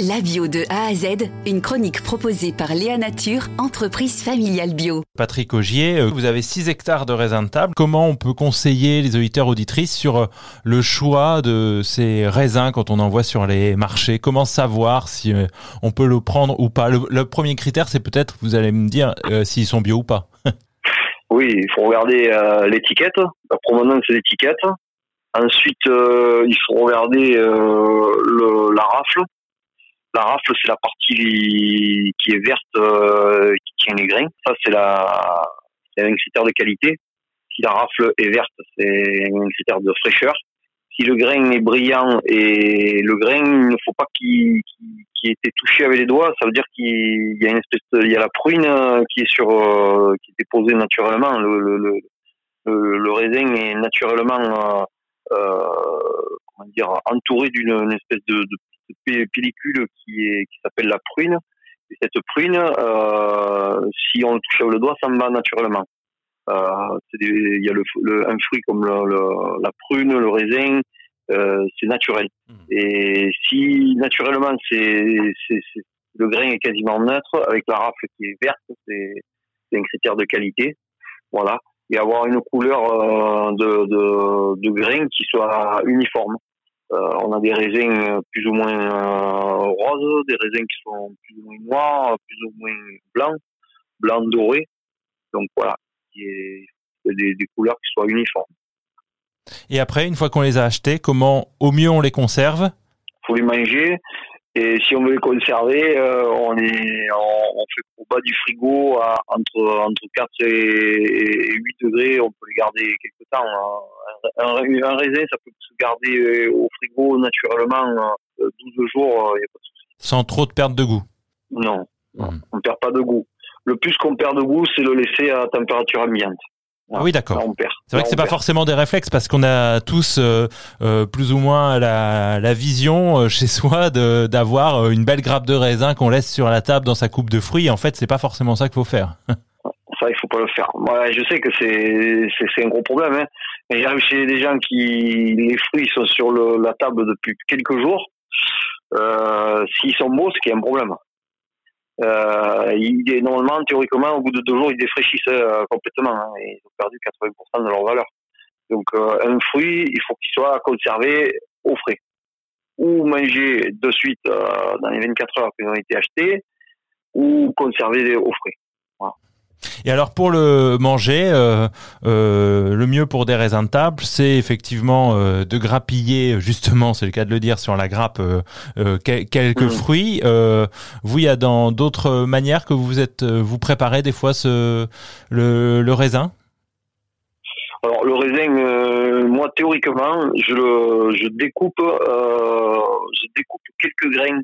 La bio de A à Z, une chronique proposée par Léa Nature, entreprise familiale bio. Patrick Augier, euh, vous avez 6 hectares de raisins de table. Comment on peut conseiller les auditeurs auditrices sur euh, le choix de ces raisins quand on en voit sur les marchés? Comment savoir si euh, on peut le prendre ou pas? Le, premier critère, c'est peut-être, vous allez me dire, s'ils sont bio ou pas. oui, il faut regarder l'étiquette, la provenance de l'étiquette. Ensuite, il faut regarder le, la rafle la rafle, c'est la partie qui est verte, euh, qui tient les grains. Ça, c'est la, un critère de qualité. Si la rafle est verte, c'est un critère de fraîcheur. Si le grain est brillant et le grain, il ne faut pas qu'il ait été touché avec les doigts. Ça veut dire qu'il y a une espèce, il y a la prune qui est sur, euh, qui est déposée naturellement. Le, le, le, le raisin est naturellement euh, comment dire entouré d'une espèce de, de pellicule qui est qui s'appelle la prune. Et cette prune, euh, si on le touche avec le doigt, ça me va naturellement. Euh, il y a le, un fruit comme le, la prune, le raisin, euh, c'est naturel. Mmh. Et si naturellement c'est le grain est quasiment neutre, avec la rafle qui est verte, c'est un critère de qualité. Voilà. Et avoir une couleur euh, de, de, de grain qui soit uniforme. Euh, a des raisins plus ou moins euh, roses, des raisins qui sont plus ou moins noirs, plus ou moins blancs, blancs dorés. Donc voilà, il y a des, des couleurs qui soient uniformes. Et après, une fois qu'on les a achetés, comment au mieux on les conserve? Faut les manger. Et si on veut les conserver, euh, on, les, on, fait au bas du frigo à, entre, entre 4 et, 8 degrés. On peut les garder quelques temps. Hein. Un, un, raisin, ça peut se garder euh, au frigo naturellement 12 euh, jours, il n'y a pas de souci. Sans trop de perte de goût Non, mmh. on ne perd pas de goût. Le plus qu'on perd de goût, c'est le laisser à température ambiante. Ah oui, d'accord. C'est vrai que c'est pas forcément des réflexes parce qu'on a tous euh, euh, plus ou moins la, la vision euh, chez soi de d'avoir une belle grappe de raisin qu'on laisse sur la table dans sa coupe de fruits. En fait, c'est pas forcément ça qu'il faut faire. ça, il faut pas le faire. Moi, je sais que c'est un gros problème. Hein. J'arrive chez des gens qui les fruits sont sur le, la table depuis quelques jours. S'ils sont beaux, c'est qu'il y a un problème. Euh, il est normalement, théoriquement, au bout de deux jours, ils défraîchissent euh, complètement. Hein, et ils ont perdu 80% de leur valeur. Donc, euh, un fruit, il faut qu'il soit conservé au frais. Ou manger de suite euh, dans les 24 heures qu'ils ont été achetés, ou conserver au frais. Et alors pour le manger, euh, euh, le mieux pour des raisins de table, c'est effectivement euh, de grappiller, justement, c'est le cas de le dire, sur la grappe quelques mmh. fruits. vous, il y a dans d'autres manières que vous êtes, vous préparez des fois ce le, le raisin? Alors le raisin, moi théoriquement, je le, je découpe, je découpe quelques graines.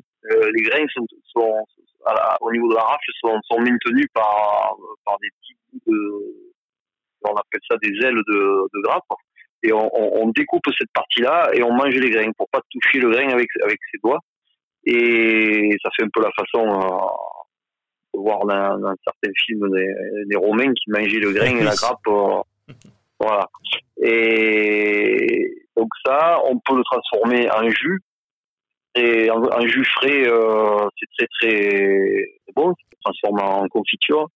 les graines sont, sont au niveau de la rafle sont, sont maintenus par, par des petits bouts de, on appelle ça des ailes de, de grappe. Et on, on, découpe cette partie-là et on mange les grains pour pas toucher le grain avec, avec ses doigts. Et ça fait un peu la façon euh, de voir dans, dans certains films des, des, Romains qui mangeaient le grain et la grappe. Euh, voilà. Et donc ça, on peut le transformer en jus et un, jus frais, euh, très très bon. Ça se transforme en confiture.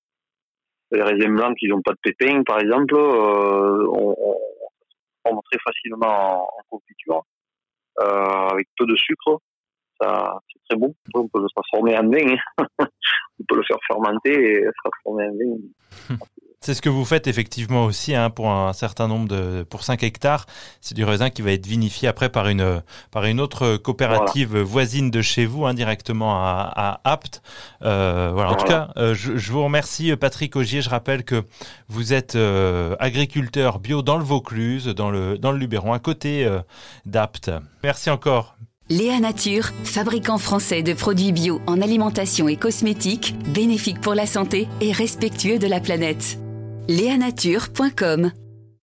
Les raisins blancs qui n'ont pas de pépins, par exemple, euh, on, on, transforme très facilement en, confiture euh, avec peu de sucre. Ça, c'est très bon. On peut le transformer en vin. on peut le faire fermenter et transformer en vin. C'est ce que vous faites effectivement aussi hein, pour un certain nombre de pour 5 hectares. C'est du raisin qui va être vinifié après par une par une autre coopérative voisine de chez vous, indirectement hein, à, à Apt. Euh, voilà. En tout cas, euh, je, je, vous remercie Patrick Augier. Je rappelle que vous êtes euh, agriculteur bio dans le Vaucluse, dans le dans le Luberon, à côté euh, d'Apt. Merci encore. Léa Nature, fabricant français de produits bio en alimentation et cosmétiques, bénéfique pour la santé et respectueux de la planète. Léanature.com